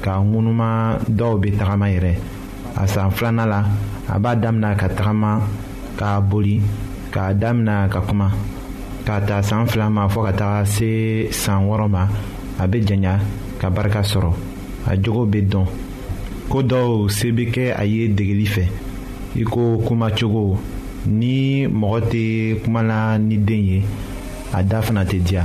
k'a ŋunuma dɔw bɛ tagama yɛrɛ a san filanan la a b'a damina ka tagama k'a boli k'a damina ka kuma k'a ta san fila ma fɔ ka taga se san wɔɔrɔ ma a bɛ janya ka barika sɔrɔ a jogo bɛ dɔn ko dɔw se bɛ kɛ a ye degeli fɛ i ko kuma cogo ni mɔgɔ tɛ kuma la ni den ye a da fana tɛ diya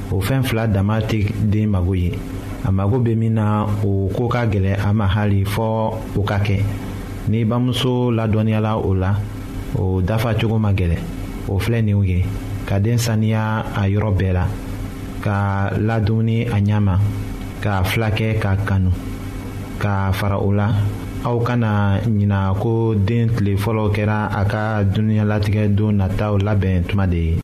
o fɛn fila dama tɛ den mago ye a mago bɛ min na o ko ka gɛlɛn a ma hali fɔ o ka kɛ ni bamuso ladɔnniyala o la o dafa cogo ma gɛlɛn o filɛ ninw ye ka den saniya a yɔrɔ bɛɛ la ka ladumuni a ɲɛ ma ka fila kɛ ka kanu ka fara o la aw kana ɲina ko den tile fɔlɔ kɛra a ka dunuya latigɛ don nataw labɛn tuma de ye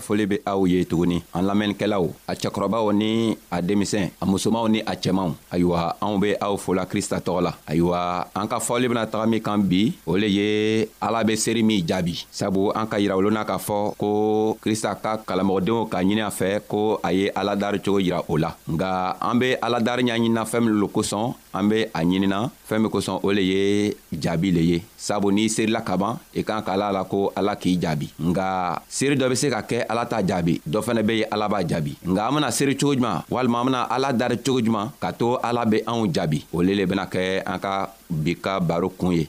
ka foli be aw ye tuguni an lamɛnnikɛlaw a cɛkɔrɔbaw ni a denmisɛn a musomanw ni a cɛmanw ayiwa anw be aw fola krista tɔgɔ la ayiwa an ka fɔli bena taga min kan bi o le ye ala be seeri min jaabi sabu an ka yirawolo n'a k'a fɔ ko krista ka kalamɔgɔdenw ka ɲini a fɛ ko a ye aladari cogo yira o la nga an be aladari ɲaɲinina fɛɛn min lo kosɔn an be a ɲinina fɛɛn min kosɔn o le ye jaabi le ye sabu n'i serila ka ban i kan ka ala la ko ala k'i jaabi nga seri dɔ be se ka kɛ ala t'a jaabi dɔ fɛnɛ be ye ala b'a jaabi nga an bena seri cogo juman walima an bena ala dari cogo juman ka to ala be anw jaabi o le le bena kɛ an ka bi ka baro kun ye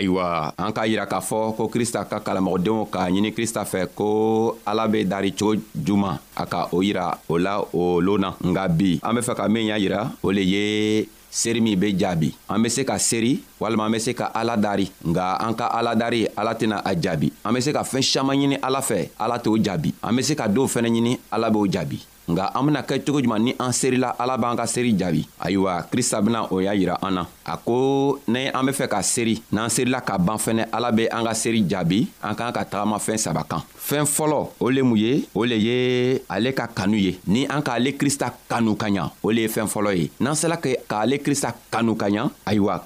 ayiwa an k'a yira k'a fɔ ko krista ka kalamɔgɔdenw k'a ɲini krista fɛ ko ala be dari cogo juman a ka o yira o la o loon na nka bi an be fɛ ka min y'a yira o le ye seri min be jaabi an be se ka seri walima an be se ka ala dari nga an ka ala dari ala tɛna a jaabi an be se ka fɛɛn siaman ɲini ala fɛ ala t'o jaabi an be se ka dɔw fɛnɛ ɲini ala b'o jaabi nka an bena kɛ cogo juman ni an serila ala b'an ka seri jaabi ayiwa krista bena o y'a yira an na a ko ni an be fɛ ka seri n'an serila ka ban fɛnɛ ala be an ka seri jaabi an k'an ka tagamafɛn saba kan fɛɛn fɔlɔ o le mun ye o le ye ale ka kanu ye ni an k'ale krista kanu ka ɲa o le ye fɛɛn fɔlɔ ye n'an sela k'ale krista kanu ka ɲa ayiwa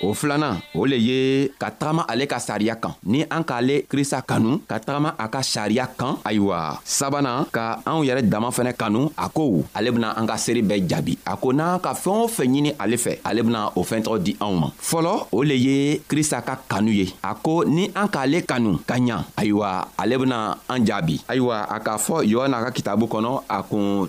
o filanan o le ye ka tagama ale ka sariya kan ni an k'ale krista kanu ka tagama a ka sariya kan ayiwa sabanan ka anw yɛrɛ dama fɛnɛ kanu a ko ale bena an ka seeri bɛɛ jaabi a ko n'an ka fɛɛn o fɛn ɲini ale fɛ ale bena o fɛn tɔgɔ di anw ma fɔlɔ o le ye krista ka kanu ye a ko ni an k'ale kanu ka ɲa ayiwa ale bena an jaabi ayiwa a k'a fɔ yohana ka kitabu kɔnɔ a kun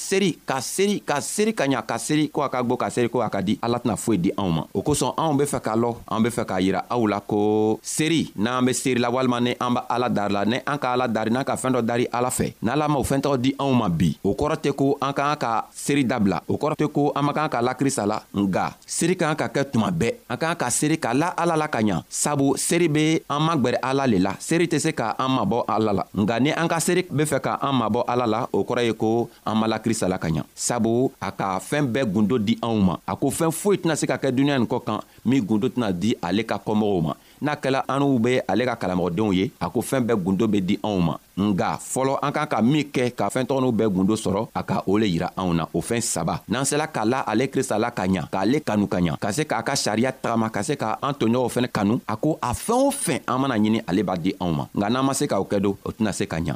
seri ka seri ka seri ka ɲa ka seri ko a ka gwo ka seri ko a ka di ala tɛna foyi di anw ma o kosɔn anw be fɛ ka lɔ an be fɛ k'a yira aw la ko seri n'an be seri la walima ni an b'a ala dari la ni an ka ala dari n'an ka fɛɛn dɔ dari ala fɛ n'ala m'o fɛɛn tɔgɔ di anw ma bi o kɔrɔ tɛ ko an k'an ka seri dabila o kɔrɔ tɛ ko an man kan ka la krista la nga seere ka kan ka kɛ tuma bɛɛ an ka kan ka seere ka la ala la ka ɲa sabu seere be an magwɛrɛ ala le la seere tɛ se ka an mabɔ ala la nka ni an ka seere be fɛ ka an mabɔ ala la o kɔrɔ ye ko an ma la krista la ka ɲa sabu a ka fɛɛn bɛɛ gundo di anw ma a ko fɛɛn foyi tɛna se ka kɛ duniɲa nin kɔ kan min gundo tɛna di ale ka kɔmɔgɔw ma n'a kɛla an'u be ale ka kalamɔgɔdenw ye a ko fɛɛn bɛɛ gundo be di anw ma nga fɔlɔ an kan ka min kɛ ka fɛɛn tɔgɔninw bɛɛ gundo sɔrɔ a ka o le yira anw na o fɛɛn saba n'an sela k'a la ale krista la ka ɲa k'ale kanu ka ɲa ka se k'a ka sariya tagama ka se ka an toɲɔgɔnw fɛnɛ kanu a ko a fɛɛn o fɛn an mana ɲini ale b'a di anw ma nka n'an ma se k'o kɛ don o tɛna se ka ɲa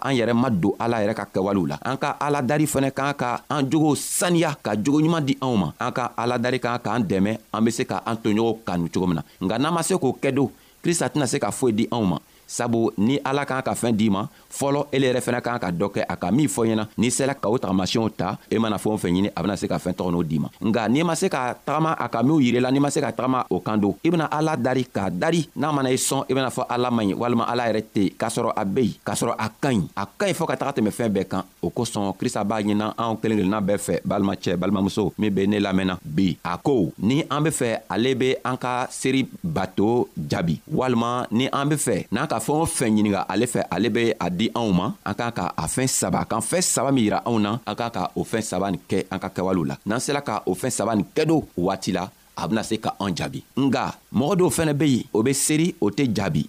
an yɛrɛ ma don ala yɛrɛ ka kɛwalew la an ka aladari fɛnɛ kan ka an jogow saniya ka jogo ɲuman di anw ma an ka aladari kan k'an dɛmɛ an be se ka an toɲɔgɔnw kanu cogo min na nka n'an ma se k'o kɛ don krista tɛna se ka foyi di anw ma sabu ni ala kan ka fɛɛn d'i ma fɔlɔ ele yɛrɛ fɛnɛ kan ka dɔ kɛ a ka min fɔ ɲɛna n'i sela ka o tagamasiyɛnw ta e mana fɛɛn o fɛn ɲini a bena se ka fɛɛn tɔgɔ n'o d'i ma nka n'i ma se ka tagama a ka minw yirela n'i ma se ka tagama o kan don i bena ala dari k'a dari n'a mana i sɔn i bena fɔ ala man ɲi walima ala yɛrɛ tɛ yen k'a sɔrɔ a be yen k'a sɔrɔ a ka ɲi a ka ɲi fɔɔ ka taga tɛmɛ fɛɛn bɛɛ kan o kosɔn krista b'a ɲinan anw kelen kelenna bɛɛ fɛ balimacɛ balimamuso min be ne lamɛnna bi a ko ni an be fɛ ale be an ka seri bato jaabi walima ni an be fɛ n'a ka fɛɛn o fɛn ɲininga ale fɛ ale be a di anw ma an k'a ka a fɛɛn saba kan fɛɛn saba min yira anw na an k'a ka o fɛɛn saba nin kɛ an ka kɛwalew la n'an sela ka o fɛɛn saba nin kɛdo waati la a bena se ka an jaabi nga mɔgɔ dɔw fɛnɛ be yen o be seri o tɛ jaabi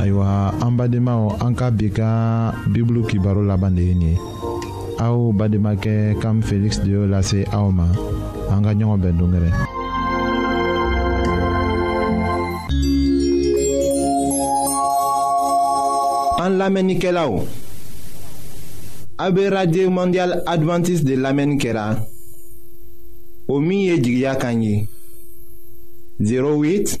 ayiwa an badenmaw an ka bi ka bibulu kibaro laban de ye nin ye aw bademakɛ kam feliksi de y'o lase aw ma an ka ɲɔgɔn bɛn dongɛrɛ an lamɛnnikɛlaw a bɛ radio mondial adventiste de lamɛnni kɛra o min ye jigiya kan ye 08